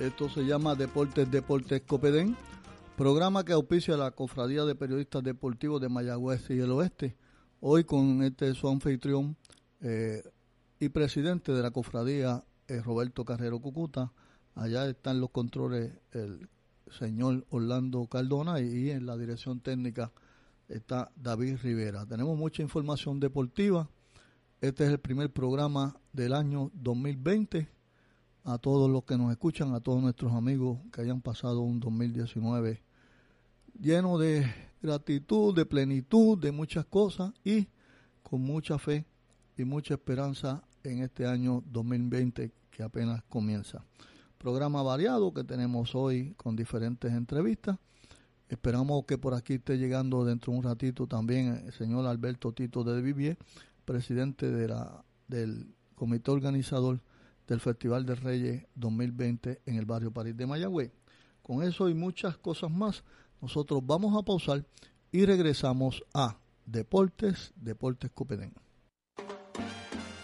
Esto se llama Deportes Deportes Copedén, programa que auspicia la Cofradía de Periodistas Deportivos de Mayagüez y el Oeste. Hoy con este su anfitrión eh, y presidente de la cofradía, eh, Roberto Carrero Cucuta. Allá están los controles el señor Orlando Cardona y en la dirección técnica está David Rivera. Tenemos mucha información deportiva. Este es el primer programa del año 2020 a todos los que nos escuchan, a todos nuestros amigos que hayan pasado un 2019 lleno de gratitud, de plenitud, de muchas cosas y con mucha fe y mucha esperanza en este año 2020 que apenas comienza. Programa variado que tenemos hoy con diferentes entrevistas. Esperamos que por aquí esté llegando dentro de un ratito también el señor Alberto Tito de Vivier, presidente de la, del comité organizador del Festival de Reyes 2020 en el barrio París de Mayagüez. Con eso y muchas cosas más, nosotros vamos a pausar y regresamos a Deportes, Deportes Copedén.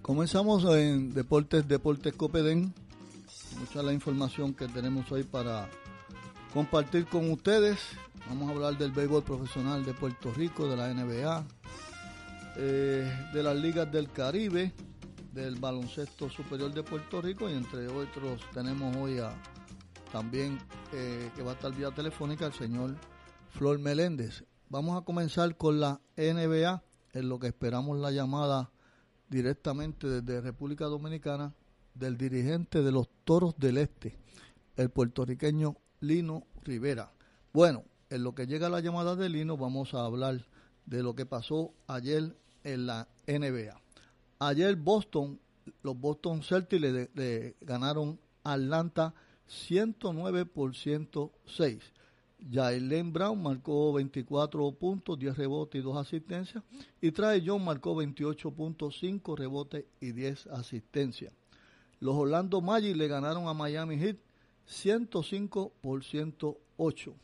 Comenzamos en Deportes, Deportes Copedén. Mucha la información que tenemos hoy para compartir con ustedes. Vamos a hablar del béisbol profesional de Puerto Rico, de la NBA, eh, de las ligas del Caribe, del baloncesto superior de Puerto Rico y entre otros tenemos hoy a, también eh, que va a estar vía telefónica el señor Flor Meléndez. Vamos a comenzar con la NBA, en lo que esperamos la llamada directamente desde República Dominicana del dirigente de los Toros del Este, el puertorriqueño Lino Rivera. Bueno, en lo que llega la llamada de Lino vamos a hablar de lo que pasó ayer en la NBA. Ayer Boston, los Boston Celtics le, ganaron a Atlanta 109 por 106. Jalen Brown marcó 24 puntos, 10 rebotes y 2 asistencias. Y Trae John marcó 28 puntos, 5 rebotes y 10 asistencias. Los Orlando Magic le ganaron a Miami Heat 105 por 108.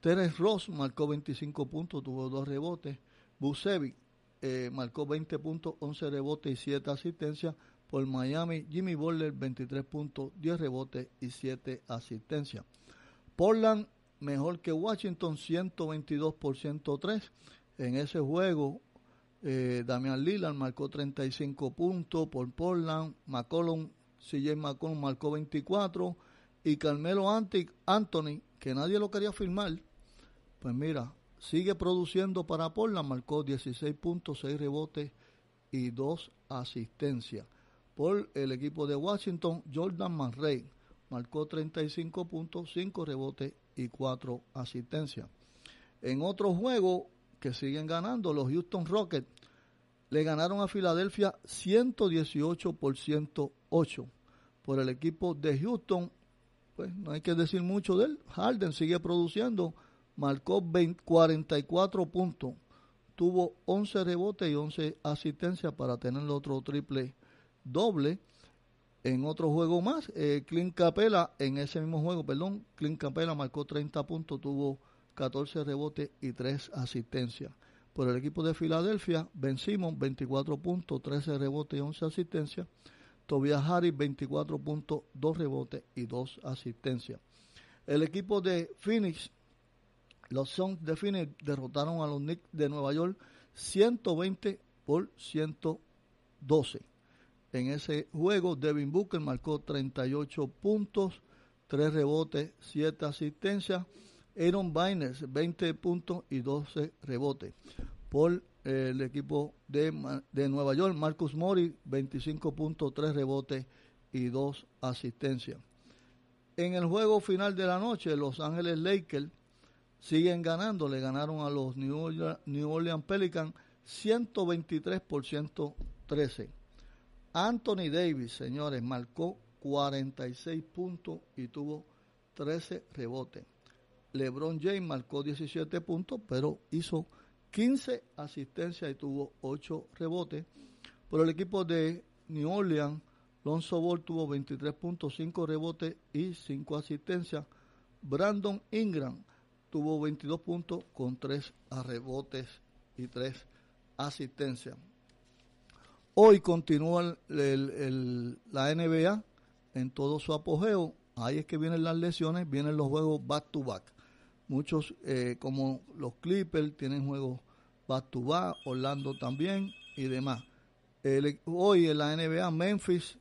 Teres Ross marcó 25 puntos, tuvo 2 rebotes. Busevic eh, marcó 20 puntos, 11 rebotes y 7 asistencias Por Miami, Jimmy Butler 23 puntos, 10 rebotes y 7 asistencias. Portland mejor que Washington 122 por 103. En ese juego, eh, Damian Lillard marcó 35 puntos por Portland. McCollum, CJ McCollum marcó 24. Y Carmelo Anthony, que nadie lo quería firmar, pues mira, sigue produciendo para Portland, marcó 16 puntos, 6 rebotes y 2 asistencias. Por el equipo de Washington, Jordan Murray marcó 35 puntos, 5 rebotes y 4 asistencias. En otro juego que siguen ganando, los Houston Rockets le ganaron a Filadelfia 118 por 108. Por el equipo de Houston, pues no hay que decir mucho de él. Harden sigue produciendo marcó 44 puntos, tuvo 11 rebotes y 11 asistencias para tener el otro triple doble. En otro juego más, eh, Clint Capela, en ese mismo juego, perdón, Clint Capela marcó 30 puntos, tuvo 14 rebotes y 3 asistencias. Por el equipo de Filadelfia, vencimos 24 puntos, 13 rebotes y 11 asistencias. Tobias Harris, 24 puntos, 2 rebotes y 2 asistencias. El equipo de Phoenix los Suns de Phoenix derrotaron a los Knicks de Nueva York 120 por 112. En ese juego, Devin Booker marcó 38 puntos, 3 rebotes, 7 asistencias. Aaron Byners, 20 puntos y 12 rebotes. Por eh, el equipo de, de Nueva York, Marcus Mori, 25 puntos, 3 rebotes y 2 asistencias. En el juego final de la noche, Los Ángeles Lakers siguen ganando. Le ganaron a los New Orleans, Pelicans 123 por 113. Anthony Davis, señores, marcó 46 puntos y tuvo 13 rebotes. LeBron James marcó 17 puntos, pero hizo 15 asistencias y tuvo 8 rebotes. Por el equipo de New Orleans, Lonzo Ball tuvo 23 puntos, 5 rebotes y 5 asistencias. Brandon Ingram tuvo 22 puntos con 3 rebotes y 3 asistencias. Hoy continúa el, la NBA en todo su apogeo. Ahí es que vienen las lesiones, vienen los juegos back to back. Muchos, eh, como los Clippers, tienen juegos back to back, Orlando también y demás. hoy en la NBA, Memphis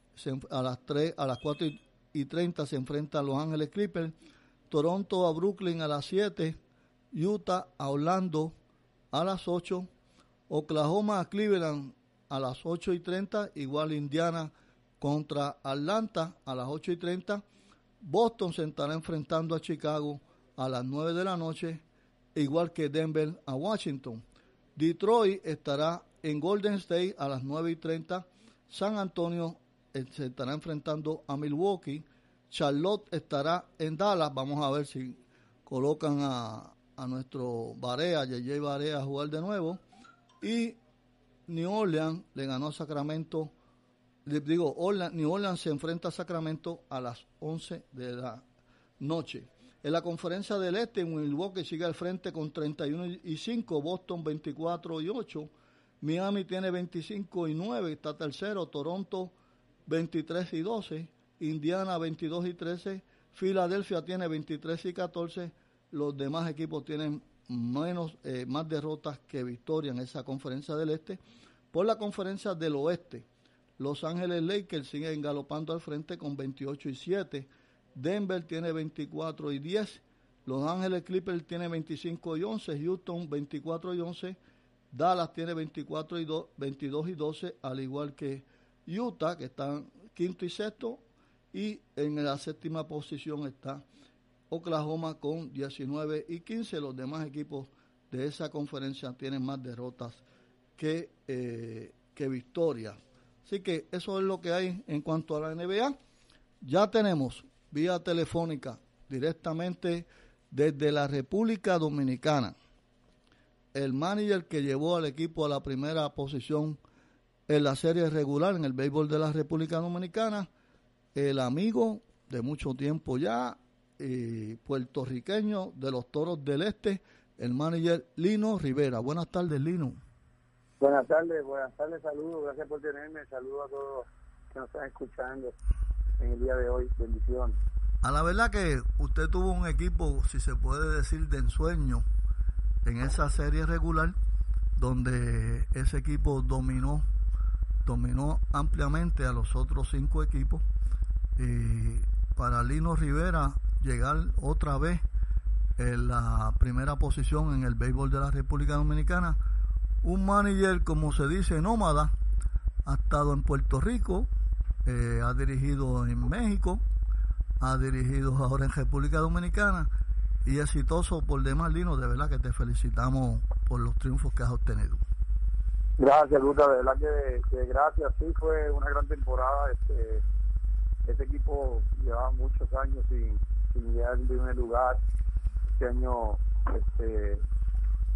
a las 3, a las 4 y 30 se enfrenta a Los Ángeles Clippers Toronto a Brooklyn a las 7, Utah a Orlando a las 8, Oklahoma a Cleveland a las 8 y 30, igual Indiana contra Atlanta a las 8 y 30, Boston se estará enfrentando a Chicago a las 9 de la noche, igual que Denver a Washington. Detroit estará en Golden State a las 9 y 30, San Antonio eh, se estará enfrentando a Milwaukee, Charlotte estará en Dallas. Vamos a ver si colocan a, nuestro Barea, JJ Barea, a jugar de nuevo. Y New Orleans le ganó a Sacramento. digo, New Orleans se enfrenta a Sacramento a las 11 de la noche. En la conferencia del Este, Milwaukee sigue al frente con 31 y 5, Boston 24 y 8, Miami tiene 25 y 9, está tercero, Toronto 23 y 12, Indiana 22 y 13, Filadelfia tiene 23 y 14, los demás equipos tienen menos, eh, más derrotas que victorias en esa conferencia del este. Por la conferencia del oeste, Los Ángeles Lakers siguen galopando al frente con 28 y 7, Denver tiene 24 y 10, Los Ángeles Clippers tiene 25 y 11, Houston 24 y 11, Dallas tiene 24 y 22 y 12, al igual que Utah, que están quinto y sexto, y en la séptima posición está Oklahoma con 19 y 15. Los demás equipos de esa conferencia tienen más derrotas que, eh, que victorias. Así que eso es lo que hay en cuanto a la NBA. Ya tenemos vía telefónica directamente desde la República Dominicana el manager que llevó al equipo a la primera posición en la serie regular en el béisbol de la República Dominicana, el amigo de mucho tiempo ya, eh, puertorriqueño de los Toros del Este, el manager Lino Rivera. Buenas tardes, Lino. Buenas tardes, buenas tardes, saludos, gracias por tenerme, saludos a todos que nos están escuchando en el día de hoy. Bendiciones. A la verdad que usted tuvo un equipo, si se puede decir, de ensueño en esa serie regular, donde ese equipo dominó, dominó ampliamente a los otros cinco equipos. Y para Lino Rivera llegar otra vez en la primera posición en el béisbol de la República Dominicana, un manager, como se dice, nómada, ha estado en Puerto Rico, eh, ha dirigido en México, ha dirigido ahora en República Dominicana y exitoso por demás, Lino. De verdad que te felicitamos por los triunfos que has obtenido. Gracias, Luta. De verdad que, gracias. Sí, fue una gran temporada. Este, este equipo llevaba muchos años sin, en primer lugar. Este año este,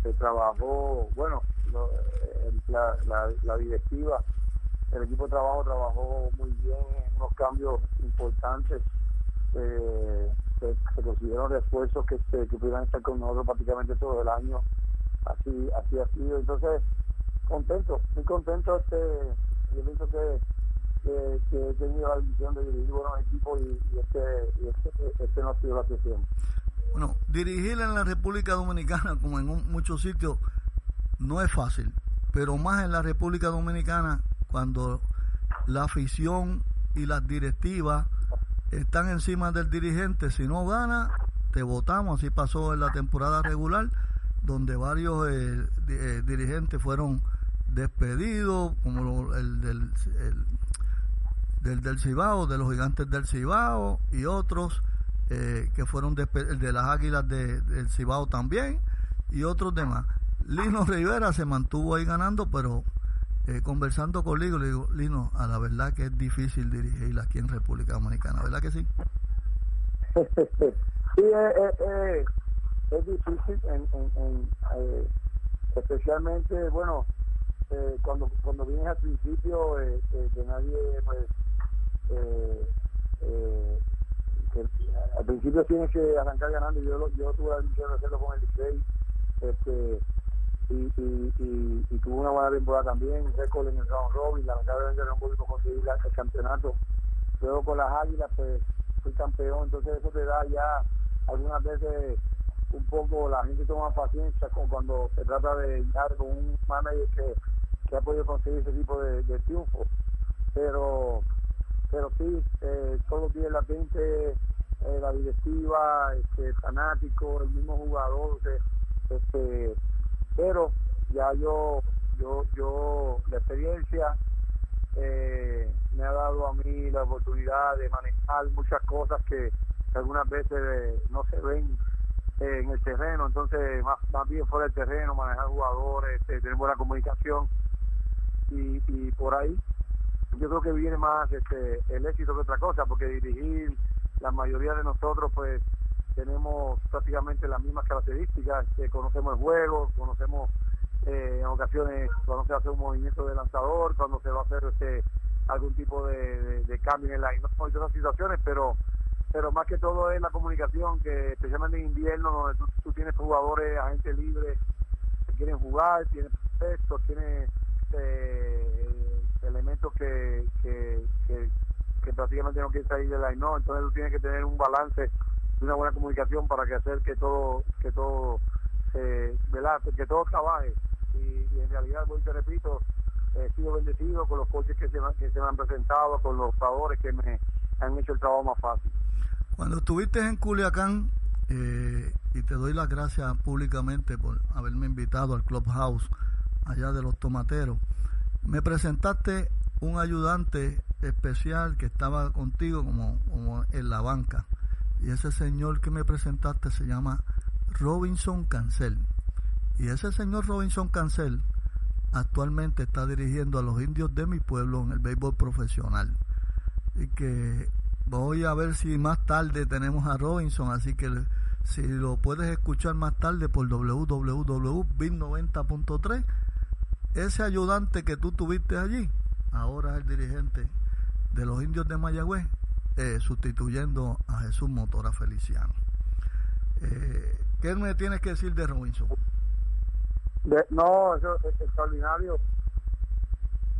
se trabajó, bueno, la, directiva el equipo de trabajo trabajó muy bien en unos cambios importantes. Eh, se, consiguieron refuerzos que, que, que pudieran estar con nosotros prácticamente todo el año. Así, así ha sido. Entonces, contento, muy contento. Este, yo pienso que, que, he tenido la visión de dirigir buenos equipos y, este, y este, este, no ha sido la sesión. Bueno, dirigir en la República Dominicana, como en muchos sitios, no es fácil, pero más en la República Dominicana cuando la afición y las directivas están encima del dirigente, si no gana, te votamos, así pasó en la temporada regular, donde varios eh, eh, dirigentes fueron despedidos, como el del, del, del Cibao, de los gigantes del Cibao, y otros eh, que fueron el de las águilas del Cibao también, y otros demás. Lino Rivera se mantuvo ahí ganando, pero eh, conversando conmigo, le digo, Lino, a la verdad que es difícil dirigir aquí en República Dominicana, ¿verdad que sí? sí, es, es difícil, en, en, eh, especialmente, bueno, eh, cuando cuando vienes al principio, que nadie, pues, que al principio tienes que arrancar ganando, yo, yo tuve la decisión de hacerlo con el 16, este y, y, tuvo una buena temporada también, récord en el round robin, lamentablemente no pudimos conseguir el campeonato. Luego con las águilas pues fui campeón, entonces eso te da ya algunas veces un poco, la gente toma paciencia con cuando se trata de llegar con un manager que, que ha podido conseguir ese tipo de, triunfo. Sí, eh, todo tiene latente, eh, la directiva, este, fanático, el mismo jugador, este, pero ya yo, yo, yo, la experiencia eh, me ha dado a mí la oportunidad de manejar muchas cosas que algunas veces eh, no se ven en el terreno, entonces más, más bien fuera del terreno, manejar jugadores, este, tener buena comunicación y por ahí yo creo que viene más este, el éxito que otra cosa, porque dirigir la mayoría de nosotros pues tenemos prácticamente las mismas características, que conocemos el juego, conocemos eh, en ocasiones cuando se hace un movimiento de lanzador, cuando se va a hacer este algún tipo de, cambio en el line, no otras situaciones, pero pero más que todo es la comunicación, que especialmente en invierno, donde tú, tienes jugadores, agentes libres que quieren jugar, tienes textos, tienes eh, elementos que, que, prácticamente no quieren salir del line, no, entonces tú tienes que tener un balance una buena comunicación para que hacer que todo que todo eh, que todo trabaje. Y, en realidad voy te repito he sido bendecido con los coches que se, que se me han presentado con los favores que me han hecho el trabajo más fácil. Cuando estuviste en Culiacán eh, y te doy las gracias públicamente por haberme invitado al Clubhouse allá de los tomateros me presentaste un ayudante especial que estaba contigo como, en la banca y ese señor que me presentaste se llama Robinson Cancel. Y ese señor Robinson Cancel actualmente está dirigiendo a los indios de mi pueblo en el béisbol profesional. Y que voy a ver si más tarde tenemos a Robinson, así que si lo puedes escuchar más tarde por www.bit90.3, ese ayudante que tú tuviste allí, ahora es el dirigente de los indios de Mayagüez eh, sustituyendo a Jesús Motora Feliciano. Eh, ¿Qué me tienes que decir de Robinson? no, eso es extraordinario.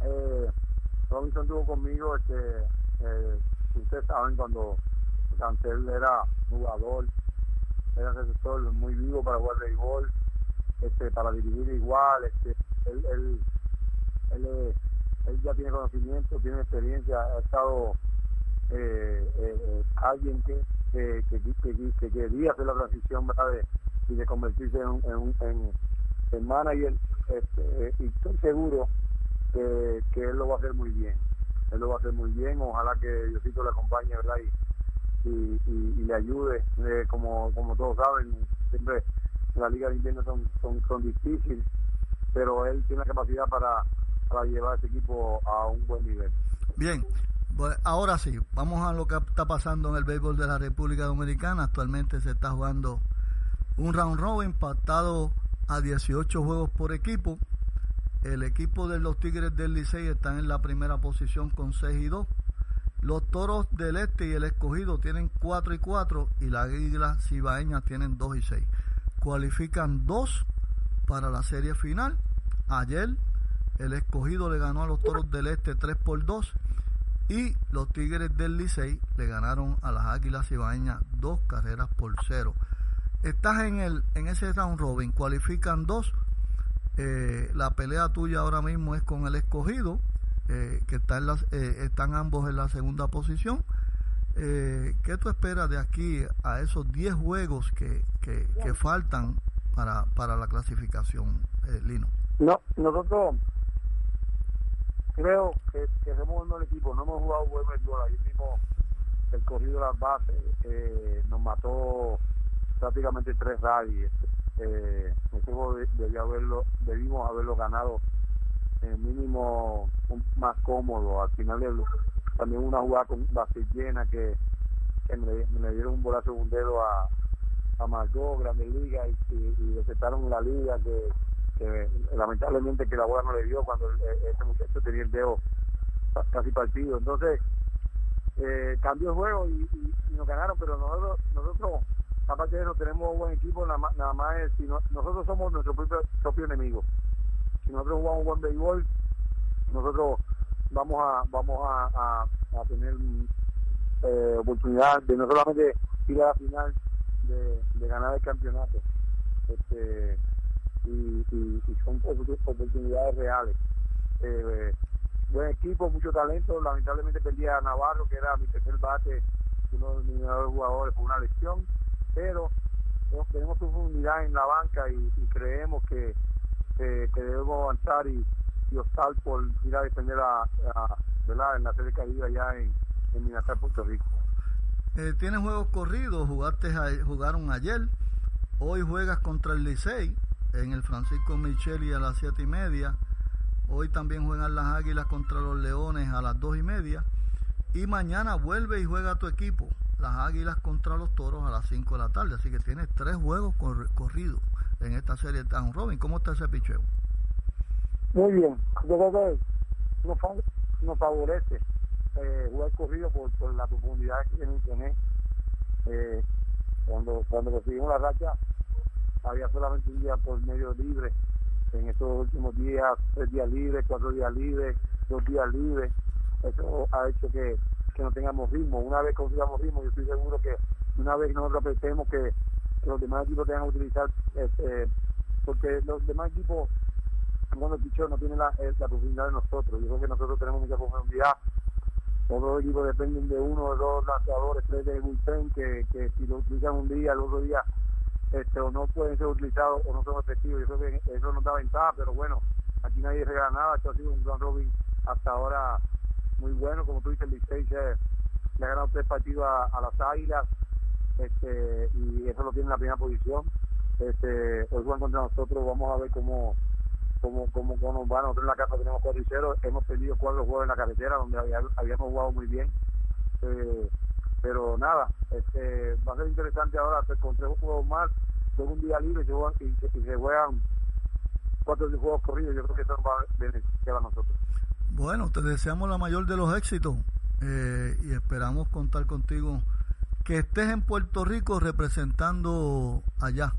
Eh, Robinson estuvo conmigo, este, ustedes saben cuando Cancel era jugador, era receptor muy vivo para jugar béisbol, este, para dirigir igual, este, él, él, él, él, ya tiene conocimiento, tiene experiencia, ha estado eh, eh, alguien que, que, que, que, quería hacer la transición ¿verdad? Y de convertirse en, en, en, en manager este, y estoy seguro que, que él lo va a hacer muy bien. Él lo va a hacer muy bien ojalá que Diosito le acompañe verdad y, y, y, le ayude eh, como como todos saben siempre la liga de invierno son, son, son difíciles pero él tiene la capacidad para, para llevar ese equipo a un buen nivel bien pues ahora sí, vamos a lo que está pasando en el béisbol de la República Dominicana. Actualmente se está jugando un round robin pactado a 18 juegos por equipo. El equipo de los Tigres del Licey están en la primera posición con 6 y 2. Los Toros del Este y el Escogido tienen 4 y 4 y las Águilas Cibaeñas tienen 2 y 6. Cualifican 2 para la serie final. Ayer el Escogido le ganó a los Toros del Este 3 por 2 y los Tigres del Licey le ganaron a las Águilas Cibaeñas dos carreras por cero. Estás en el en ese round robin, cualifican dos. Eh, la pelea tuya ahora mismo es con el escogido, eh, que está en eh, están ambos en la segunda posición. ¿Qué tú esperas de aquí a esos 10 juegos que, que, faltan para, para la clasificación, Lino? No, nosotros creo que, que somos el equipo, no hemos jugado buen béisbol, ahí mismo el corrido de las bases eh, nos mató prácticamente tres rallies. Eh, juego haberlo, debimos haberlo ganado en mínimo más cómodo. Al final también una jugada con base llena que, que me, dieron un bolazo un dedo a, a Margot, Grande Liga, y, y, y la liga que lamentablemente que la bola no le dio cuando ese muchacho tenía el dedo casi partido. Entonces, eh, cambió el juego y, nos ganaron, pero nosotros, nosotros aparte de eso, tenemos un buen equipo, nada más, nada más es, nosotros somos nuestro propio, propio enemigo. Si nosotros jugamos buen béisbol, nosotros vamos a vamos a, tener oportunidad de no solamente ir a la final de, ganar el campeonato. Este, y, y, son oportunidades reales. Eh, buen equipo, mucho talento. Lamentablemente perdía a Navarro, que era mi tercer bate, uno de mis mejores jugadores, por una lesión. Pero tenemos profundidad en la banca y, creemos que, debemos avanzar y, y optar por ir a defender a, ¿verdad? en la serie caída allá en, en Minatal, Puerto Rico. Eh, tienes juegos corridos, jugaste jugaron ayer, hoy juegas contra el Licey, en el Francisco Micheli a las siete y media. Hoy también juegan las Águilas contra los Leones a las dos y media. Y mañana vuelve y juega tu equipo, las Águilas contra los Toros a las 5 de la tarde. Así que tienes tres juegos corridos en esta serie de Robin. ¿Cómo está ese picheo? Muy bien. Yo creo que nos, favorece eh, jugar corrido por, la profundidad que tiene eh, cuando, cuando recibimos la racha había solamente un día por medio libre. En estos últimos días, tres días libres, cuatro días libres, dos días libres. Eso ha hecho que, que no tengamos ritmo. Una vez consigamos ritmo, yo estoy seguro que una vez nosotros apretemos que, los demás equipos tengan que utilizar, este, porque los demás equipos, cuando el no tienen la, la profundidad de nosotros. Yo creo que nosotros tenemos mucha profundidad todos equipos dependen de uno o dos lanzadores, tres de bullpen, que, que si lo utilizan un día, el otro día este, o no pueden ser utilizados o no son efectivos. Yo eso nos da ventaja, pero bueno, aquí nadie regala nada. Esto ha sido un gran robin hasta ahora muy bueno. Como tú dices, el Licey le ha ganado tres partidos a, las Águilas este, y eso lo tiene en la primera posición. Este, hoy juegan contra nosotros, vamos a ver cómo cómo nos va. Nosotros en la casa tenemos cuatro y cero, hemos perdido cuatro juegos en la carretera donde habíamos jugado muy bien. Eh, pero nada, este, va a ser interesante ahora con tres juegos más, luego un día libre se juegan, y, se juegan cuatro juegos corridos, yo creo que eso va a beneficiar a nosotros. Bueno, te deseamos la mayor de los éxitos eh, y esperamos contar contigo que estés en Puerto Rico representando allá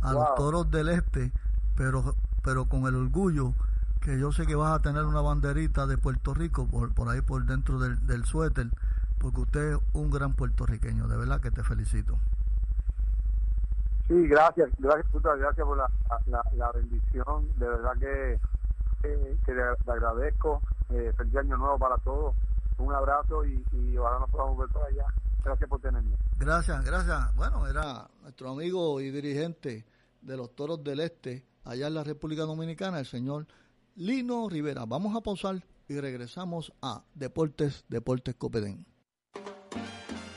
a los toros del este, pero, pero con el orgullo que yo sé que vas a tener una banderita de Puerto Rico por, por ahí por dentro del, del suéter, porque usted es un gran puertorriqueño, de verdad que te felicito. Sí, gracias, gracias, gracias por la, la, bendición, de verdad que, que le, agradezco, eh, feliz año nuevo para todos, un abrazo y, y ojalá nos podamos ver por allá. Gracias por tenerme. Gracias, gracias. Bueno, era nuestro amigo y dirigente de los Toros del Este, allá en la República Dominicana, el señor Lino Rivera. Vamos a pausar y regresamos a Deportes, Deportes Copedén.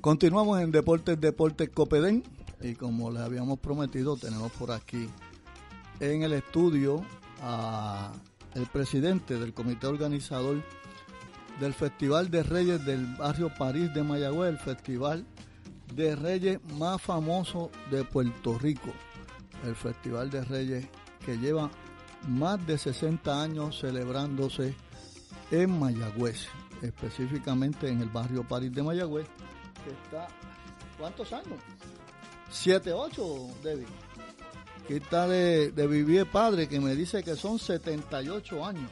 Continuamos en Deportes Deportes Copedén. Y como les habíamos prometido tenemos por aquí en el estudio a el presidente del comité organizador del Festival de Reyes del barrio París de Mayagüez, el festival de Reyes más famoso de Puerto Rico, el Festival de Reyes que lleva más de 60 años celebrándose en Mayagüez, específicamente en el barrio París de Mayagüez, que está, ¿cuántos años? ¿Siete, ocho, David? ¿Qué está de, de Vivier Padre, que me dice que son 78 años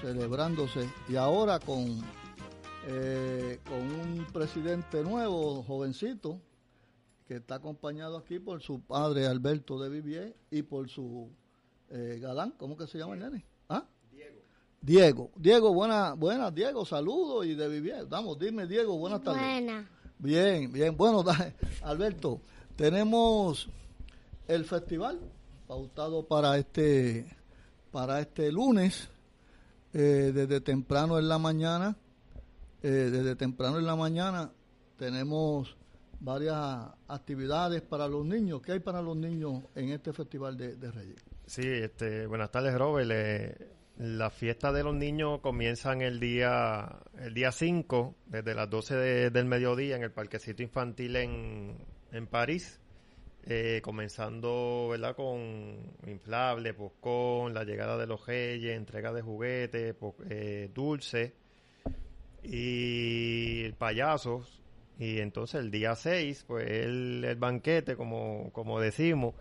celebrándose, y ahora con, eh, con un presidente nuevo, jovencito, que está acompañado aquí por su padre Alberto de Vivier y por su eh, Galán, ¿cómo que se llama el nene? ¿Ah? Diego. Diego, Diego, buena, buenas, Diego, saludos y de vivir. Vamos, dime, Diego, buenas tardes. Buena. Bien, bien, bueno, Alberto, tenemos el festival pautado para este, para este lunes, eh, desde temprano en la mañana, eh, desde temprano en la mañana tenemos varias actividades para los niños. ¿Qué hay para los niños en este festival de Reyes? Sí, este, buenas tardes, Robert. las fiestas de los niños comienzan el día el día 5, desde las 12 del mediodía, en el Parquecito Infantil en, en París. Eh, comenzando ¿verdad? con inflable, poscón, la llegada de los reyes, entrega de juguetes, eh, dulces y payasos. Y entonces el día 6, pues el, el banquete, como, como decimos,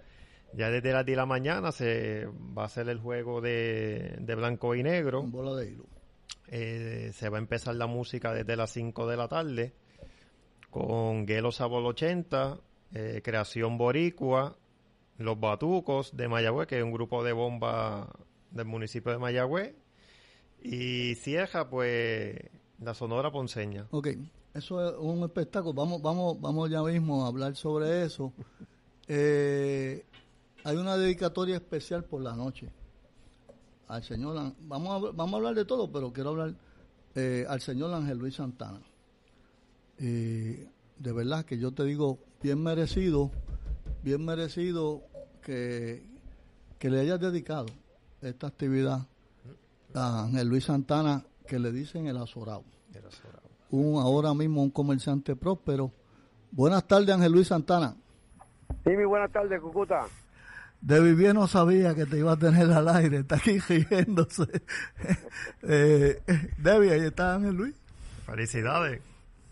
ya desde las 10 de la mañana se va a hacer el juego de, blanco y negro. bola de hilo. Eh, se va a empezar la música desde las 5 de la tarde con Gelo Sabol 80, eh, Creación Boricua, Los Batucos de Mayagüez, que es un grupo de bomba del municipio de Mayagüez, y cierra pues la Sonora Ponceña. Ok, eso es un espectáculo. Vamos, vamos, vamos ya mismo a hablar sobre eso. Eh, hay una dedicatoria especial por la noche. al señor, vamos a, vamos a hablar de todo, pero quiero hablar eh, al señor Ángel Luis Santana. de verdad que yo te digo, bien merecido, bien merecido que, que le hayas dedicado esta actividad a Ángel Luis Santana, que le dicen el azorado. Un, ahora mismo un comerciante próspero. Buenas tardes, Ángel Luis Santana. Sí, mi buenas tardes, Cucuta. De vivir no sabía que te iba a tener al aire, está aquí riéndose. eh, Debbie, ahí está Ángel Luis. Felicidades.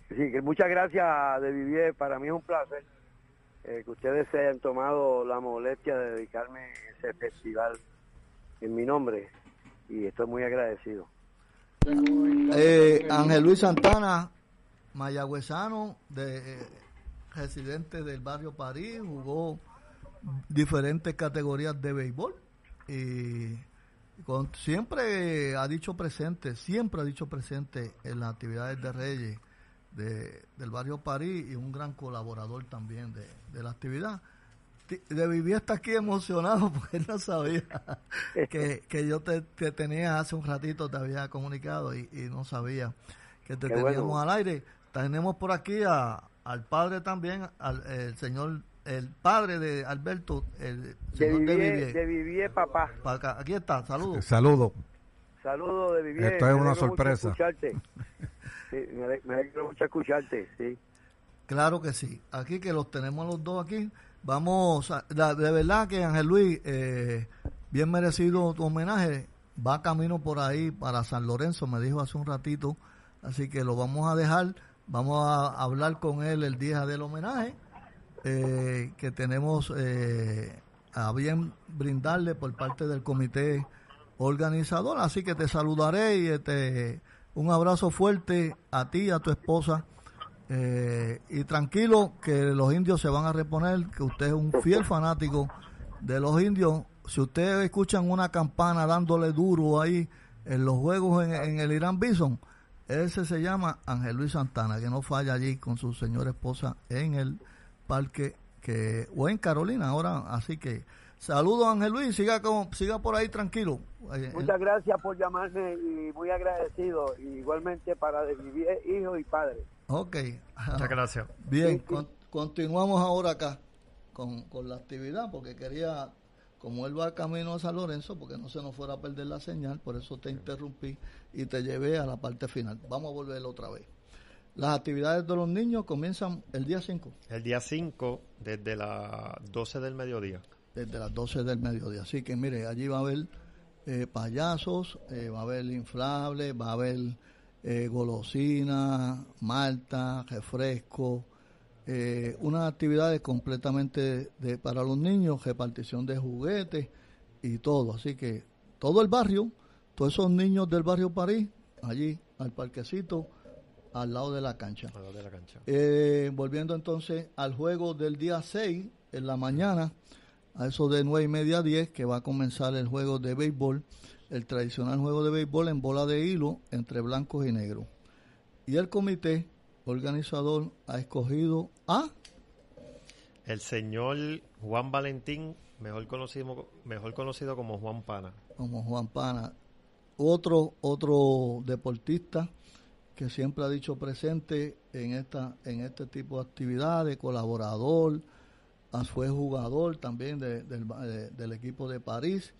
Sí, que muchas gracias de vivir, para mí es un placer eh, que ustedes se hayan tomado la molestia de dedicarme a ese festival en mi nombre y estoy muy agradecido. Eh, Ángel Luis Santana, mayagüezano, de, eh, residente del barrio París, jugó diferentes categorías de béisbol y con, siempre ha dicho presente, siempre ha dicho presente en las actividades de Reyes de, del barrio París y un gran colaborador también de, de la actividad. De vivir hasta aquí emocionado porque él no sabía que, que yo te, tenía hace un ratito, te había comunicado y, no sabía que te teníamos al aire. Tenemos por aquí a, al padre también, al el señor, el padre de Alberto, el señor de Vivier, papá. Aquí está, saludos. Saludos. Saludos de Vivier. Esto es una sorpresa. me, alegro mucho escucharte, sí. Claro que sí. Aquí que los tenemos los dos aquí. Vamos, de verdad que Ángel Luis, eh, bien merecido tu homenaje. Va camino por ahí para San Lorenzo, me dijo hace un ratito. Así que lo vamos a dejar. Vamos a hablar con él el día del homenaje eh, que tenemos eh, a bien brindarle por parte del comité organizador. Así que te saludaré y este un abrazo fuerte a ti y a tu esposa. Eh, y tranquilo que los indios se van a reponer, que usted es un fiel fanático de los indios. Si ustedes escuchan una campana dándole duro ahí en los juegos en, el Irán Bison, ese se llama Ángel Luis Santana, que no falla allí con su señora esposa en el parque que o en Carolina ahora. Así que Saludos, Ángel Luis. Siga, como, siga por ahí tranquilo. Eh, Muchas gracias por llamarme y muy agradecido. Igualmente para vivir hijo y padre. Ok. Muchas gracias. Bien, continuamos ahora acá con, con la actividad porque quería, como él va camino a San Lorenzo, porque no se nos fuera a perder la señal, por eso te interrumpí y te llevé a la parte final. Vamos a volver otra vez. Las actividades de los niños comienzan el día 5. El día 5, desde las 12 del mediodía desde las 12 del mediodía. Así que mire, allí va a haber eh, payasos, eh, va a haber inflables, va a haber eh, golosina, malta, refresco, eh, unas actividades completamente de, para los niños, repartición de juguetes y todo. Así que todo el barrio, todos esos niños del barrio París, allí al parquecito, al lado de la cancha. Al lado de la cancha. volviendo entonces al juego del día 6, en la mañana, a eso de nueve y media a 10 que va a comenzar el juego de béisbol, el tradicional juego de béisbol en bola de hilo entre blancos y negros. Y el comité organizador ha escogido a el señor Juan Valentín, mejor conocido, mejor conocido como Juan Pana. Como Juan Pana. Otro, otro deportista que siempre ha dicho presente en esta, en este tipo de actividades, colaborador, fue jugador también del equipo de París.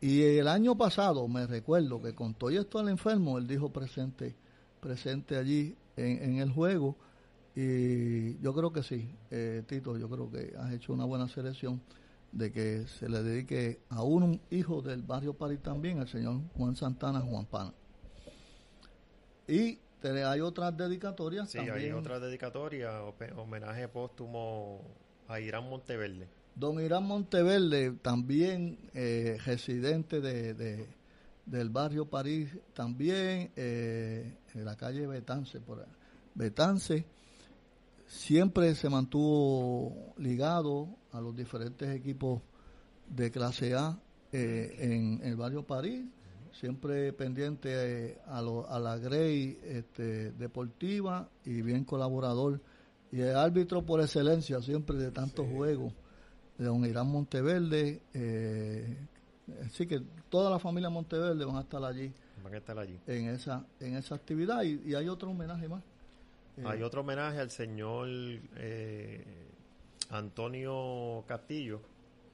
Y el año pasado me recuerdo que con todo esto al enfermo, él dijo presente, presente allí en, el juego. Y yo creo que sí, eh, Tito, yo creo que has hecho una buena selección de que se le dedique a un hijo del barrio París también, el señor Juan Santana Juan Pana. Y hay otras dedicatorias. Sí, hay otras dedicatorias, homenaje póstumo a Irán Monteverde. Don Irán Monteverde, también eh, residente de, del barrio París, también eh, en la calle Betance, por Betance, siempre se mantuvo ligado a los diferentes equipos de clase A eh, en, el barrio París, siempre pendiente a, a la Grey este, deportiva y bien colaborador y el árbitro por excelencia siempre de tantos juegos, de don Irán Monteverde, eh, Así que toda la familia Monteverde van a estar allí. Van a estar allí. En esa, en esa actividad y, hay otro homenaje más. hay otro homenaje al señor eh, Antonio Castillo.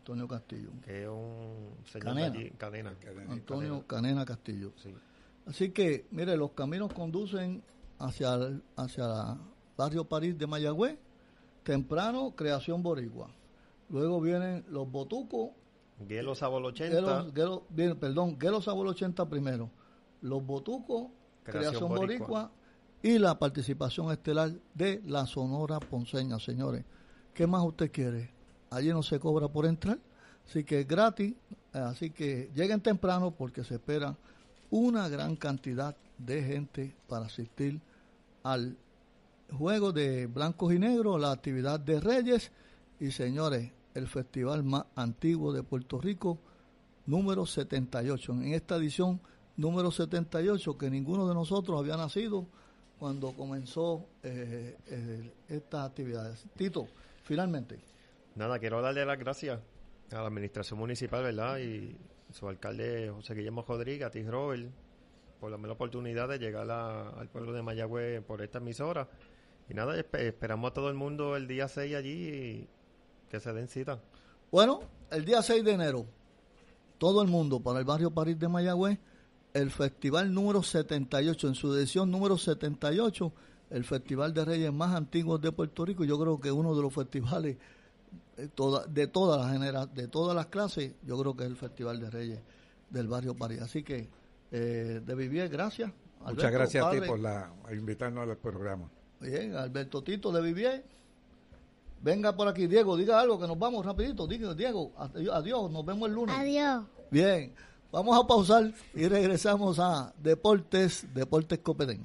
Antonio Castillo. Que es un señor Canena. Antonio Canena, Castillo. Así que, mire, los caminos conducen hacia el, hacia barrio París de Mayagüez, temprano, creación boricua. Luego vienen los botucos. Guelo Sabol 80. perdón, Guelo Sabol 80 primero. Los botucos, creación, boricua. y la participación estelar de la Sonora Ponceña, señores. ¿Qué más usted quiere? Allí no se cobra por entrar, así que es gratis, así que lleguen temprano porque se espera una gran cantidad de gente para asistir al juego de blancos y negros, la actividad de Reyes y señores, el festival más antiguo de Puerto Rico, número 78. En esta edición número 78, que ninguno de nosotros había nacido cuando comenzó eh, eh, estas actividades. Tito, finalmente. Nada, quiero darle las gracias a la administración municipal, ¿verdad? Y su alcalde José Guillermo Rodríguez, a ti, Robert, por la oportunidad de llegar al pueblo de Mayagüez por esta emisora. Y nada, esperamos a todo el mundo el día 6 allí y que se den cita. Bueno, el día 6 de enero, todo el mundo para el barrio París de Mayagüez, el festival número 78, en su edición número 78, el festival de reyes más antiguo de Puerto Rico. Yo creo que uno de los festivales de, toda, de todas las de todas las clases, yo creo que es el festival de reyes del barrio París. Así que, eh, de Vivier, gracias. Muchas gracias a ti por la, invitarnos al programa. Bien, Alberto Tito de Vivier. Venga por aquí, Diego, diga algo, que nos vamos rapidito. Diga, Diego, adiós, nos vemos el lunes. Adiós. Bien, vamos a pausar y regresamos a Deportes, Deportes Copedén.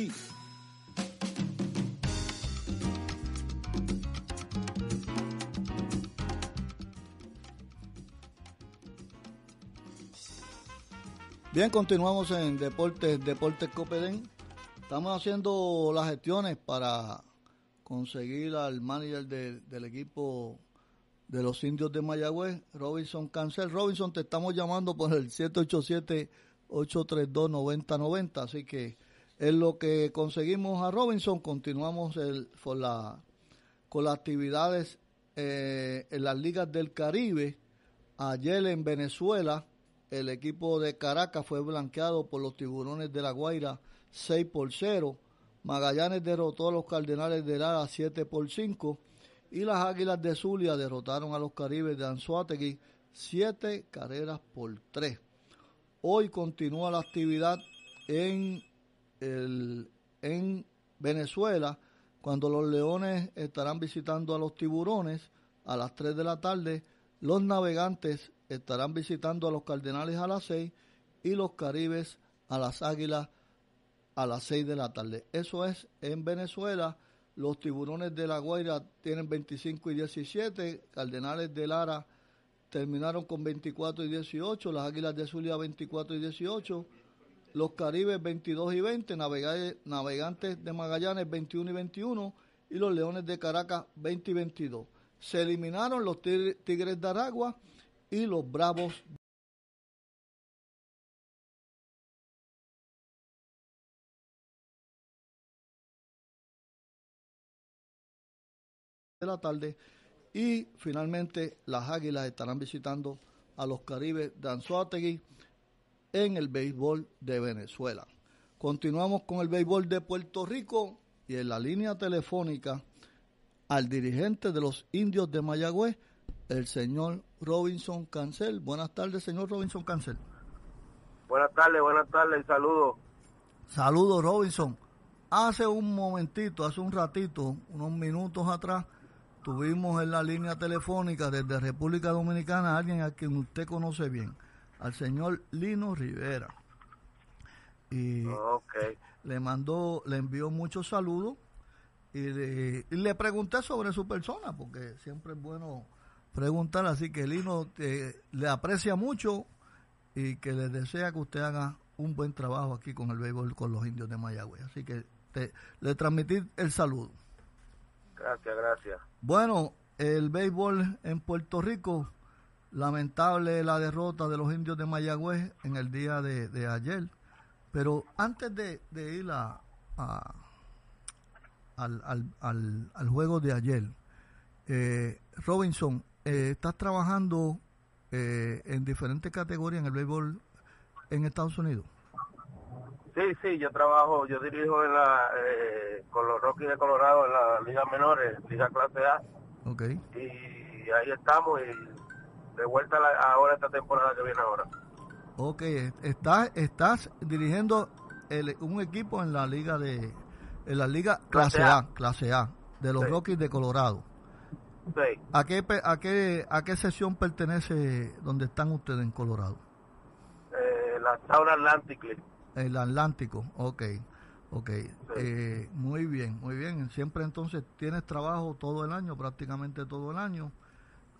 Bien, continuamos en Deportes, Deportes Copedén. Estamos haciendo las gestiones para conseguir al manager del equipo de los indios de Mayagüez, Robinson Cancel. Robinson, te estamos llamando por el 787-832-9090, así que en lo que conseguimos a Robinson, continuamos el, la, con las actividades eh, en las ligas del Caribe. Ayer en Venezuela, el equipo de Caracas fue blanqueado por los tiburones de La Guaira 6 por 0. Magallanes derrotó a los Cardenales de Lara 7 por 5. Y las Águilas de Zulia derrotaron a los Caribes de Anzuategui 7 carreras por 3. Hoy continúa la actividad en, el, en Venezuela, cuando los leones estarán visitando a los tiburones a las 3 de la tarde, los navegantes estarán visitando a los cardenales a las 6 y los caribes a las águilas a las 6 de la tarde. Eso es en Venezuela. Los tiburones de la Guaira tienen 25 y 17, cardenales de Lara terminaron con 24 y 18, las águilas de Zulia 24 y 18 los Caribes 22 y 20, Navegantes de Magallanes 21 y 21 y los Leones de Caracas 20 y 22. Se eliminaron los Tigres de Aragua y los Bravos de la tarde y finalmente las Águilas estarán visitando a los Caribes de Anzuategui en el béisbol de Venezuela. Continuamos con el béisbol de Puerto Rico y en la línea telefónica al dirigente de los indios de Mayagüez, el señor Robinson Cancel. Buenas tardes, señor Robinson Cancel. Buenas tardes, buenas tardes, saludos. Saludos, Robinson. Hace un momentito, hace un ratito, unos minutos atrás, tuvimos en la línea telefónica desde República Dominicana a alguien a quien usted conoce bien al señor Lino Rivera. Y le mandó, le envió muchos saludos y le, pregunté sobre su persona, porque siempre es bueno preguntar, así que Lino le aprecia mucho y que le desea que usted haga un buen trabajo aquí con el béisbol con los indios de Mayagüez. Así que te, le transmití el saludo. Gracias, gracias. Bueno, el béisbol en Puerto Rico Lamentable la derrota de los indios de Mayagüez en el día de, ayer. Pero antes de, ir a, al, juego de ayer, eh, Robinson, eh, estás trabajando eh, en diferentes categorías en el béisbol en Estados Unidos. Sí, sí, yo trabajo, yo dirijo en la, con los Rockies de Colorado en la Liga Menores, Liga Clase A. Ok. Y ahí estamos y de vuelta ahora esta temporada que viene ahora. Ok, estás, estás dirigiendo un equipo en la liga de en la liga clase, A, clase A de los Rockies de Colorado. Sí. ¿A qué, a qué a qué sesión pertenece donde están ustedes en Colorado? Eh, la South Atlantic League. El Atlántico, ok. Ok, eh, muy bien, muy bien. Siempre entonces tienes trabajo todo el año, prácticamente todo el año.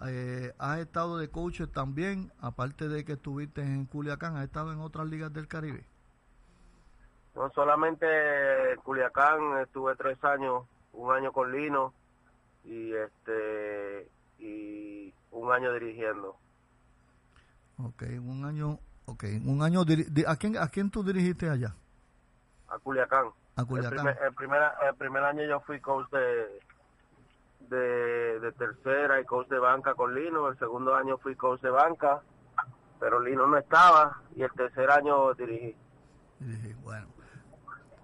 Eh, has estado de coach también, aparte de que estuviste en Culiacán, has estado en otras ligas del Caribe. No solamente en Culiacán, estuve tres años, un año con Lino y este y un año dirigiendo. Ok, un año, okay, un año ¿a quién a quién tú dirigiste allá? A Culiacán. A Culiacán. El primer, el primer año yo fui coach de de, tercera y coach de banca con Lino. El segundo año fui coach de banca, pero Lino no estaba y el tercer año dirigí. bueno.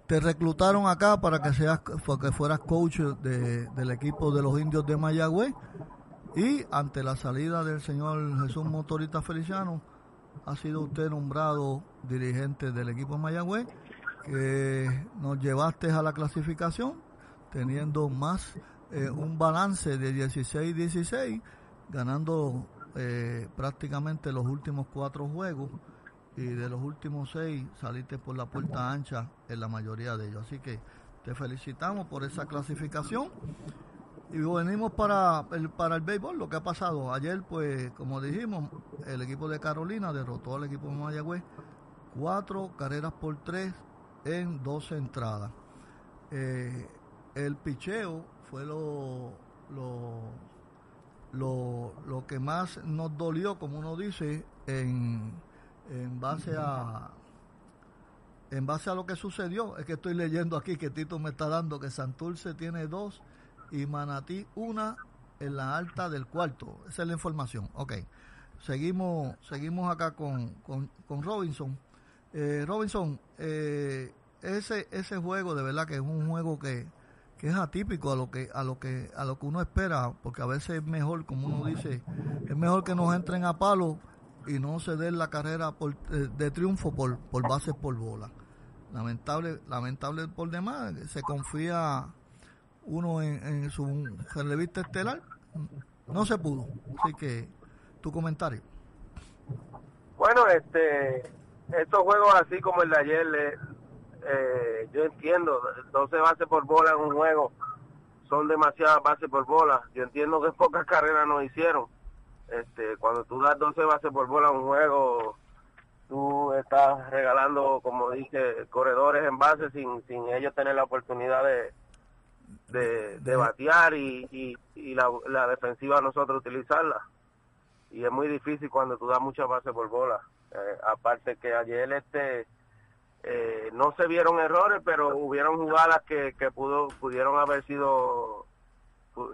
Te reclutaron acá para que seas que fueras coach del equipo de los indios de Mayagüez y ante la salida del señor Jesús Motorita Feliciano ha sido usted nombrado dirigente del equipo de Mayagüez que nos llevaste a la clasificación teniendo más eh, un balance de 16-16, ganando eh, prácticamente los últimos cuatro juegos y de los últimos seis saliste por la puerta ancha en la mayoría de ellos. Así que te felicitamos por esa clasificación. Y venimos para el, para el béisbol, lo que ha pasado. Ayer, pues, como dijimos, el equipo de Carolina derrotó al equipo de Mayagüez cuatro carreras por tres en dos entradas. Eh, el picheo fue lo, lo, lo, que más nos dolió, como uno dice, en, en base a en base a lo que sucedió. Es que estoy leyendo aquí que Tito me está dando que Santurce tiene dos y Manatí una en la alta del cuarto. Esa es la información. Ok. Seguimos, seguimos acá con, con, con Robinson. Eh, Robinson, eh, ese, ese juego de verdad que es un juego que, que es atípico a lo que a lo que a lo que uno espera porque a veces es mejor como uno dice es mejor que nos entren a palo y no se den la carrera por, eh, de triunfo por, por bases por bola lamentable, lamentable por demás, se confía uno en, su relevista estelar, no se pudo. Así que, tu comentario. Bueno, este, estos juegos así como el de ayer, eh, yo entiendo, 12 bases por bola en un juego son demasiadas bases por bola. Yo entiendo que pocas carreras nos hicieron. Este, cuando tú das 12 bases por bola en un juego, tú estás regalando, como dije, corredores en base sin, sin ellos tener la oportunidad de, de, batear y, y, la, la, defensiva nosotros utilizarla. Y es muy difícil cuando tú das muchas bases por bola. Eh, aparte que ayer este eh, no se vieron errores, pero hubieron jugadas que, que pudo, pudieron haber sido,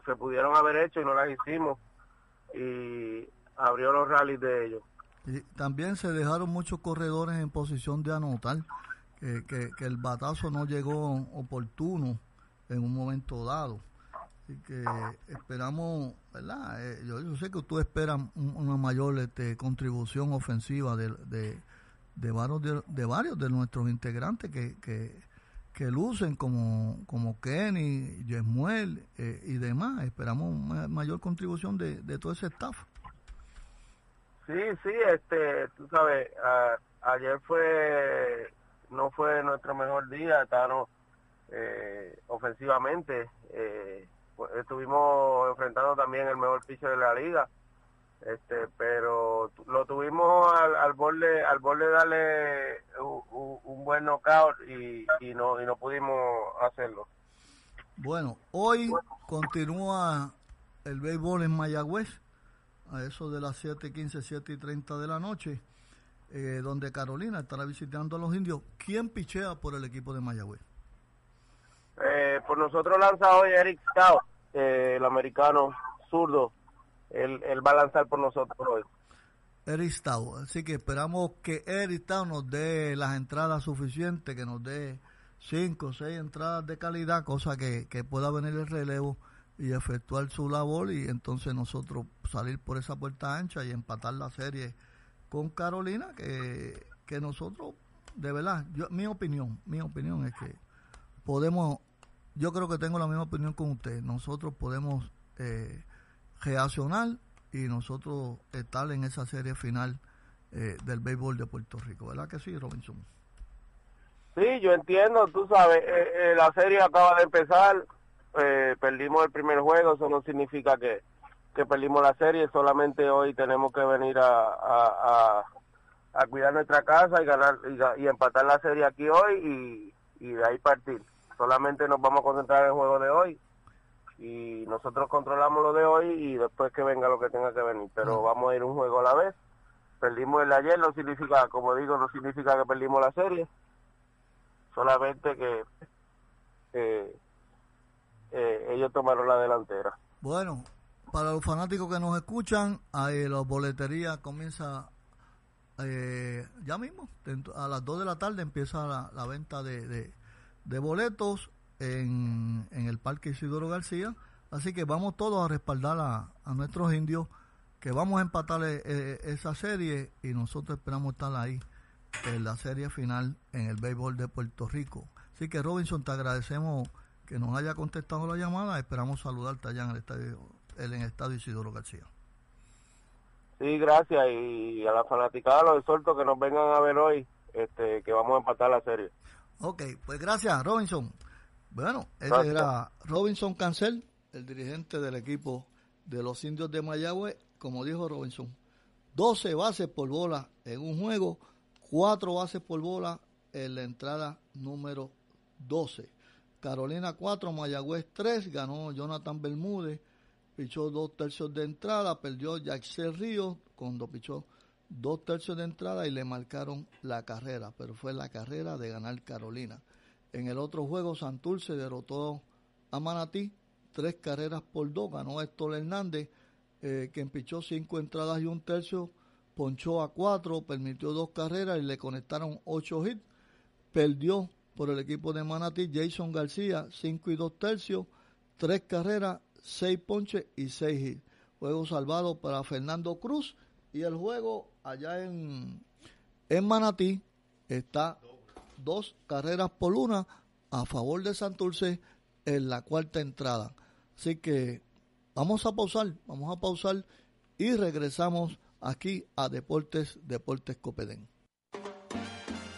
se pudieron haber hecho y no las hicimos. Y abrió los rallies de ellos. Y también se dejaron muchos corredores en posición de anotar, que, que, el batazo no llegó oportuno en un momento dado. Así que esperamos, ¿verdad? Eh, yo, sé que tú esperas una mayor este, contribución ofensiva de, de, varios, de, varios de nuestros integrantes que, que, que lucen como, como Kenny, Yemuel eh, y demás. Esperamos una mayor contribución de, de todo ese staff. Sí, sí, este, tú sabes, ayer fue, no fue nuestro mejor día, eh, ofensivamente, eh, pues, estuvimos enfrentando también el mejor piso de la liga, este, pero lo tuvimos al, al borde, al borde darle un, buen knockout y, y no, y no pudimos hacerlo. Bueno, hoy continúa el béisbol en Mayagüez a eso de las 7.15, 7.30 de la noche, eh, donde Carolina estará visitando a los indios. ¿Quién pichea por el equipo de Mayagüez? Eh, por nosotros lanza hoy Eric Stout, eh, el americano zurdo. Él, él, va a lanzar por nosotros hoy. Stout. Así que esperamos que Eric Stout nos dé las entradas suficientes, que nos dé cinco o seis entradas de calidad, cosa que, que pueda venir el relevo y efectuar su labor y entonces nosotros salir por esa puerta ancha y empatar la serie con Carolina que, que nosotros de verdad yo, mi opinión mi opinión es que podemos yo creo que tengo la misma opinión con usted nosotros podemos eh, reaccionar y nosotros estar en esa serie final eh, del béisbol de Puerto Rico verdad que sí Robinson sí yo entiendo tú sabes eh, la serie acaba de empezar eh, perdimos el primer juego, eso no significa que, que perdimos la serie, solamente hoy tenemos que venir a, a, cuidar nuestra casa y ganar y, empatar la serie aquí hoy y, de ahí partir. Solamente nos vamos a concentrar en el juego de hoy y nosotros controlamos lo de hoy y después que venga lo que tenga que venir, pero vamos a ir un juego a la vez. Perdimos el ayer, no significa, como digo, no significa que perdimos la serie, solamente que eh, eh, ellos tomaron la delantera. Bueno, para los fanáticos que nos escuchan, ahí la boletería comienza eh, ya mismo, a las 2 de la tarde empieza la, venta de, de, boletos en, en, el Parque Isidoro García. Así que vamos todos a respaldar a, a nuestros indios, que vamos a empatar eh, esa serie y nosotros esperamos estar ahí en la serie final en el béisbol de Puerto Rico. Así que Robinson, te agradecemos que nos haya contestado la llamada. Esperamos saludarte allá en el estadio, en el estadio Isidoro García. Sí, gracias. Y a la fanaticada los exhorto que nos vengan a ver hoy, este, que vamos a empatar la serie. Ok, pues gracias, Robinson. Bueno, ese era Robinson Cancel, el dirigente del equipo de los indios de Mayagüe. Como dijo Robinson, 12 bases por bola en un juego, 4 bases por bola en la entrada número 12. Carolina 4, Mayagüez 3, ganó Jonathan Bermúdez, pichó dos tercios de entrada, perdió Jackson Ríos cuando pichó dos tercios de entrada y le marcaron la carrera, pero fue la carrera de ganar Carolina. En el otro juego, Santurce derrotó a Manatí, tres carreras por dos, ganó Héctor Hernández, eh, quien pichó cinco entradas y un tercio, ponchó a cuatro, permitió dos carreras y le conectaron ocho hits, perdió por el equipo de Manatí, Jason García, 5 y 2 tercios, 3 carreras, 6 ponches y 6 hits. Juego salvado para Fernando Cruz. Y el juego allá en, en Manatí está dos carreras por una a favor de Santurce en la cuarta entrada. Así que vamos a pausar, vamos a pausar y regresamos aquí a Deportes, Deportes Copedén.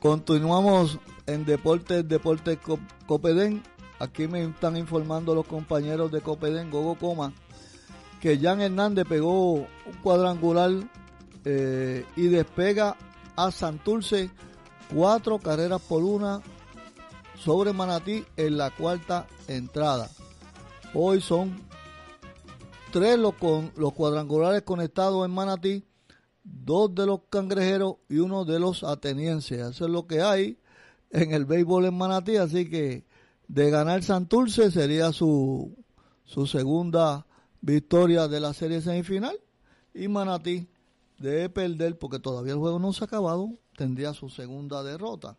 Continuamos en Deportes, Deportes Copedén Aquí me están informando los compañeros de Copedén, Gogo Coma, que Jan Hernández pegó un cuadrangular eh, y despega a Santurce cuatro carreras por una sobre Manatí en la cuarta entrada. Hoy son tres los, con, los cuadrangulares conectados en Manatí, dos de los cangrejeros y uno de los atenienses. Eso es lo que hay en el béisbol en Manatí, así que de ganar Santurce sería su, su segunda victoria de la serie semifinal. Y Manatí de perder porque todavía el juego no se ha acabado tendría su segunda derrota.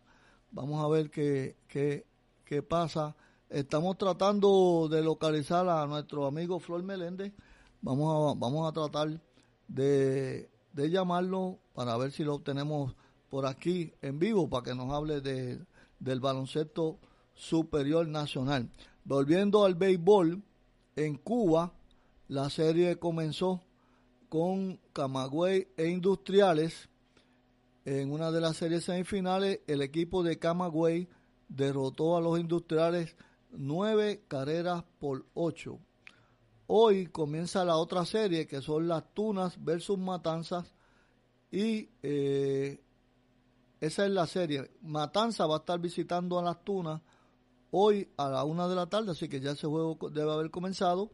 Vamos a ver qué, qué, qué pasa. Estamos tratando de localizar a nuestro amigo Flor Meléndez. Vamos a, vamos a tratar de, de llamarlo para ver si lo obtenemos por aquí en vivo para que nos hable de, del baloncesto Superior Nacional. Volviendo al béisbol, en Cuba la serie comenzó con Camagüey e Industriales. En una de las series semifinales, el equipo de Camagüey derrotó a los Industriales nueve carreras por ocho. Hoy comienza la otra serie que son las Tunas versus Matanzas y eh, esa es la serie. Matanza va a estar visitando a las Tunas hoy a la una de la tarde, así que ya ese juego debe haber comenzado.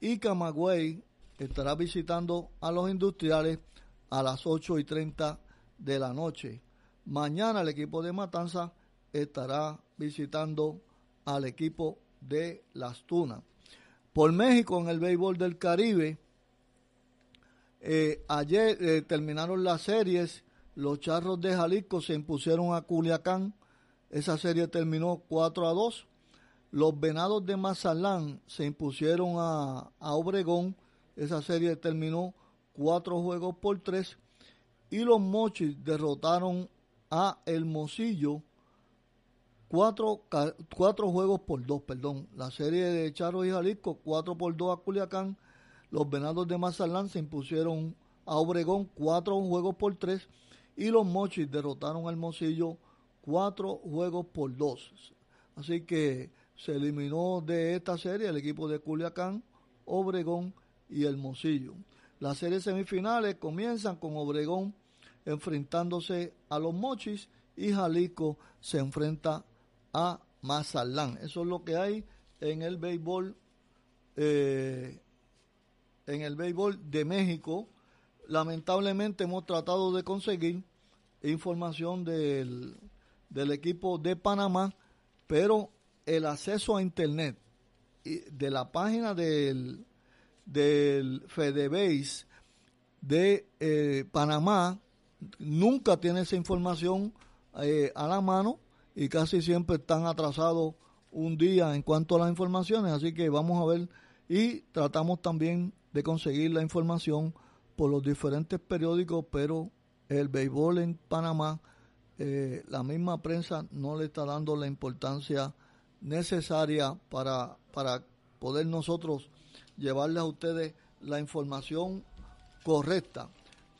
Y Camagüey estará visitando a los industriales a las 8 y 30 de la noche. Mañana el equipo de Matanza estará visitando al equipo de Las Tunas. Por México en el béisbol del Caribe, eh, ayer eh, terminaron las series, los Charros de Jalisco se impusieron a Culiacán esa serie terminó 4 a 2. Los Venados de Mazalán se impusieron a, Obregón. Esa serie terminó 4 juegos por 3. Y los Mochis derrotaron a Hermosillo 4 cuatro, juegos por 2, perdón. La serie de Charo y Jalisco 4 por 2 a Culiacán. Los Venados de Mazalán se impusieron a Obregón 4 juegos por 3 y los Mochis derrotaron al Mocillo cuatro juegos por dos. Así que se eliminó de esta serie el equipo de Culiacán, Obregón y el Mocillo. Las series semifinales comienzan con Obregón enfrentándose a los Mochis y Jalisco se enfrenta a Mazatlán. Eso es lo que hay en el béisbol eh, en el béisbol de México. Lamentablemente hemos tratado de conseguir información del, del equipo de Panamá, pero el acceso a internet de la página del, del FedeBase de eh, Panamá nunca tiene esa información eh, a la mano y casi siempre están atrasados un día en cuanto a las informaciones, así que vamos a ver y tratamos también de conseguir la información por los diferentes periódicos, pero el béisbol en Panamá, eh, la misma prensa no le está dando la importancia necesaria para, para poder nosotros llevarles a ustedes la información correcta.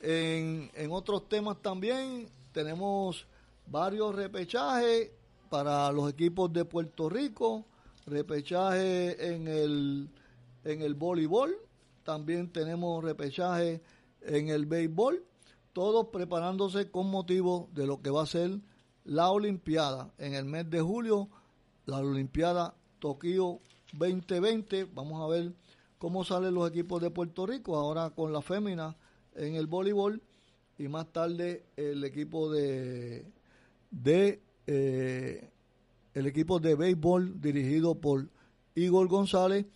En, en otros temas también tenemos varios repechajes para los equipos de Puerto Rico, repechaje en el, en el voleibol, también tenemos repechaje en el béisbol, todos preparándose con motivo de lo que va a ser la Olimpiada en el mes de julio, la Olimpiada Tokio 2020. Vamos a ver cómo salen los equipos de Puerto Rico ahora con la fémina en el voleibol y más tarde el equipo de de eh, el equipo de béisbol dirigido por Igor González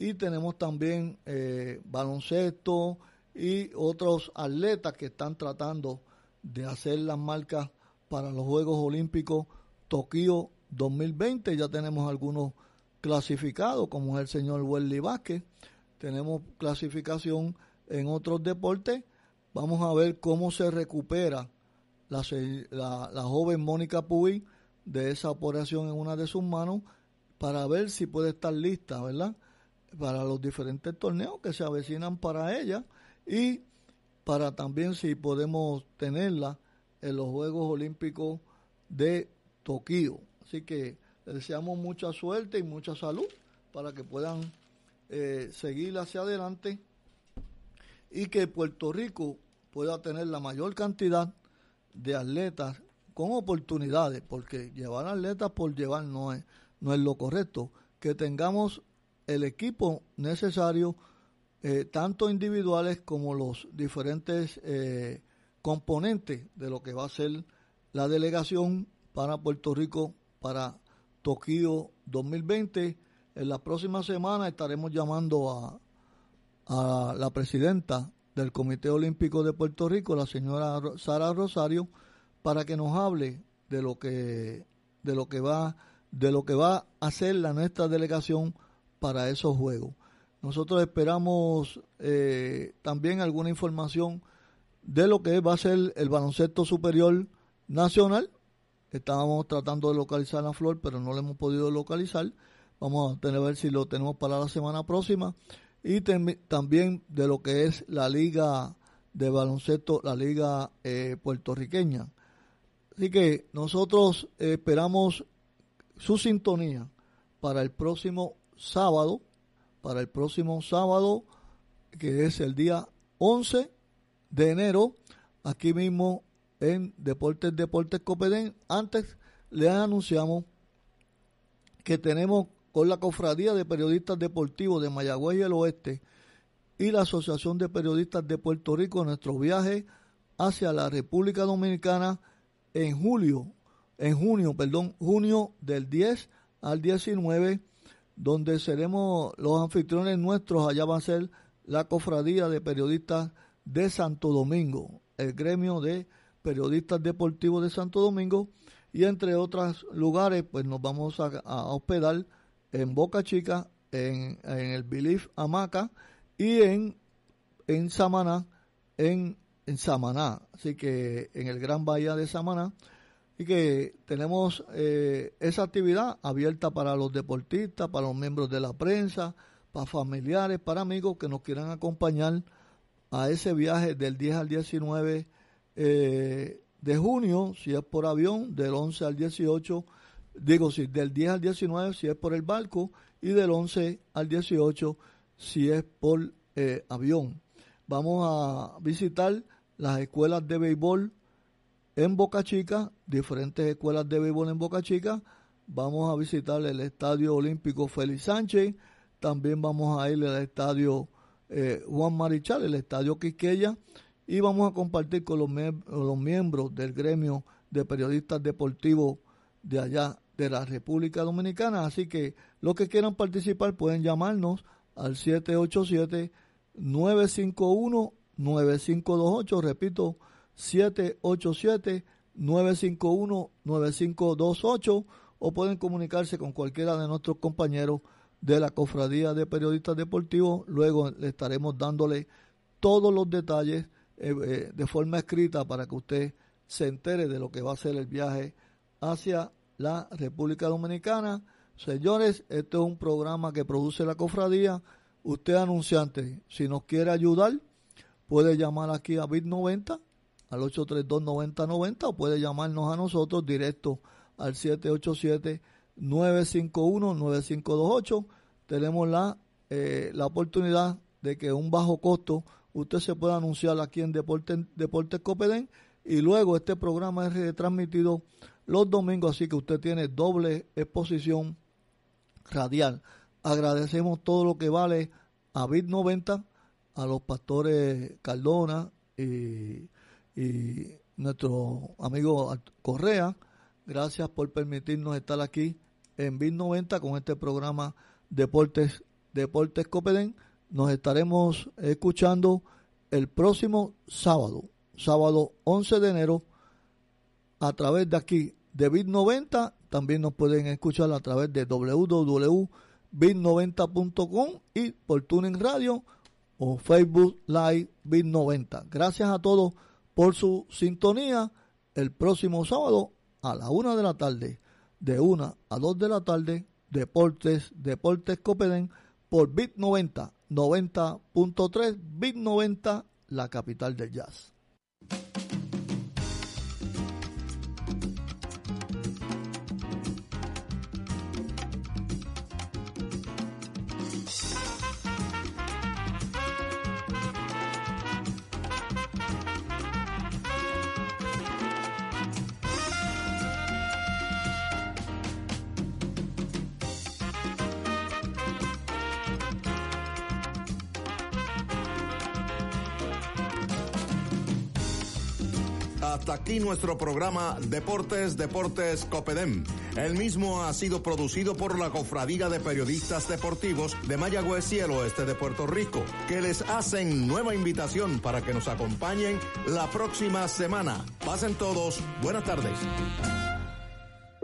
y tenemos también eh, baloncesto y otros atletas que están tratando de hacer las marcas para los Juegos Olímpicos Tokio 2020. Ya tenemos algunos clasificados, como es el señor Welly Vázquez. Tenemos clasificación en otros deportes. Vamos a ver cómo se recupera la, la, joven Mónica Puy de esa operación en una de sus manos para ver si puede estar lista, ¿verdad? Para los diferentes torneos que se avecinan para ella y para también si podemos tenerla en los Juegos Olímpicos de Tokio. Así que les deseamos mucha suerte y mucha salud para que puedan eh, seguir hacia adelante y que Puerto Rico pueda tener la mayor cantidad de atletas con oportunidades, porque llevar atletas por llevar no es, no es lo correcto, que tengamos el equipo necesario, eh, tanto individuales como los diferentes eh, componentes de lo que va a ser la delegación para Puerto Rico para Tokio 2020. En la próxima semana estaremos llamando a, a la presidenta del Comité Olímpico de Puerto Rico, la señora Sara Rosario, para que nos hable de lo que de lo que va de lo que va a hacer la nuestra delegación para esos juegos. Nosotros esperamos eh, también alguna información de lo que va a ser el baloncesto superior nacional. Estábamos tratando de localizar la flor, pero no lo hemos podido localizar. Vamos a tener a ver si lo tenemos para la semana próxima y también de lo que es la liga de baloncesto, la liga eh, puertorriqueña. Así que nosotros esperamos su sintonía para el próximo sábado, para el próximo sábado, que es el día 11 de enero, aquí mismo en Deportes Deportes Copedén. Antes les anunciamos que tenemos con la Cofradía de Periodistas Deportivos de Mayagüez y el Oeste y la Asociación de Periodistas de Puerto Rico nuestro viaje hacia la República Dominicana en julio, en junio, perdón, junio del 10 al 19, donde seremos los anfitriones nuestros, allá va a ser la Cofradía de Periodistas de Santo Domingo, el gremio de periodistas deportivos de Santo Domingo, y entre otros lugares, pues nos vamos a, hospedar en Boca Chica, en, el Belief Hamaca y en, en Samaná, en, en Samaná, así que en el Gran Bahía de Samaná, y que tenemos eh, esa actividad abierta para los deportistas, para los miembros de la prensa, para familiares, para amigos que nos quieran acompañar a ese viaje del 10 al 19 eh, de junio, si es por avión, del 11 al 18, digo, sí, del 10 al 19 si es por el barco y del 11 al 18 si es por eh, avión. Vamos a visitar las escuelas de béisbol en Boca Chica, diferentes escuelas de béisbol en Boca Chica. Vamos a visitar el Estadio Olímpico Félix Sánchez. También vamos a ir al Estadio eh, Juan Marichal, el Estadio Quisqueya. Y vamos a compartir con los, los miembros del gremio de periodistas deportivos de allá de la República Dominicana. Así que los que quieran participar pueden llamarnos al 787 951 9528, repito, 787-951-9528 o pueden comunicarse con cualquiera de nuestros compañeros de la Cofradía de Periodistas Deportivos. Luego le estaremos dándole todos los detalles eh, eh, de forma escrita para que usted se entere de lo que va a ser el viaje hacia la República Dominicana. Señores, este es un programa que produce la Cofradía. Usted anunciante, si nos quiere ayudar, puede llamar aquí a BIT90 al 832-9090 o puede llamarnos a nosotros directo al 787-951-9528. Tenemos la, eh, la oportunidad de que un bajo costo usted se pueda anunciar aquí en Deportes Deporte Copedén y luego este programa es retransmitido los domingos, así que usted tiene doble exposición radial. Agradecemos todo lo que vale a BIT90 a los pastores Cardona y, nuestro amigo Correa. Gracias por permitirnos estar aquí en BIT 90 con este programa Deportes, Deportes Copedén. Nos estaremos escuchando el próximo sábado, sábado 11 de enero, a través de aquí de BIT 90. También nos pueden escuchar a través de www.bit90.com y por Tuning Radio o Facebook Live Bit 90. Gracias a todos por su sintonía. El próximo sábado a la una de la tarde, de una a dos de la tarde, Deportes, Deportes Copeden por Bit 90, 90.3, Bit 90, la capital del jazz. Aquí nuestro programa Deportes, Deportes Copedem. El mismo ha sido producido por la Cofradía de Periodistas Deportivos de Mayagüez y el oeste de Puerto Rico, que les hacen nueva invitación para que nos acompañen la próxima semana. Pasen todos, buenas tardes.